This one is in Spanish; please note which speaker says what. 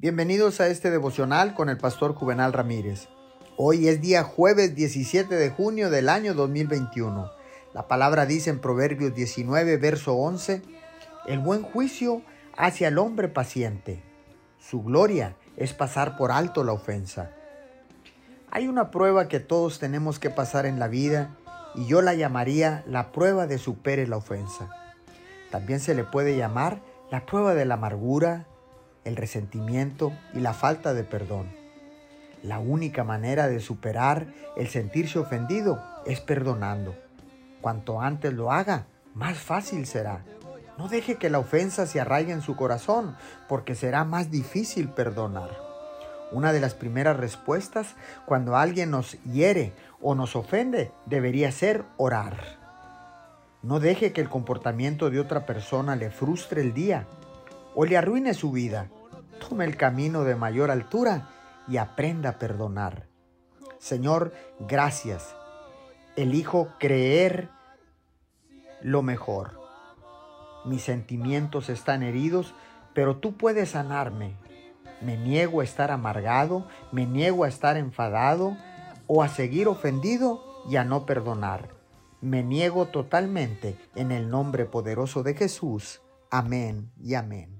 Speaker 1: Bienvenidos a este devocional con el pastor Juvenal Ramírez. Hoy es día jueves 17 de junio del año 2021. La palabra dice en Proverbios 19, verso 11, El buen juicio hacia el hombre paciente. Su gloria es pasar por alto la ofensa. Hay una prueba que todos tenemos que pasar en la vida y yo la llamaría la prueba de supere la ofensa. También se le puede llamar la prueba de la amargura, el resentimiento y la falta de perdón. La única manera de superar el sentirse ofendido es perdonando. Cuanto antes lo haga, más fácil será. No deje que la ofensa se arraigue en su corazón, porque será más difícil perdonar. Una de las primeras respuestas cuando alguien nos hiere o nos ofende debería ser orar. No deje que el comportamiento de otra persona le frustre el día o le arruine su vida. El camino de mayor altura y aprenda a perdonar. Señor, gracias. Elijo creer lo mejor. Mis sentimientos están heridos, pero tú puedes sanarme. Me niego a estar amargado, me niego a estar enfadado o a seguir ofendido y a no perdonar. Me niego totalmente en el nombre poderoso de Jesús. Amén y amén.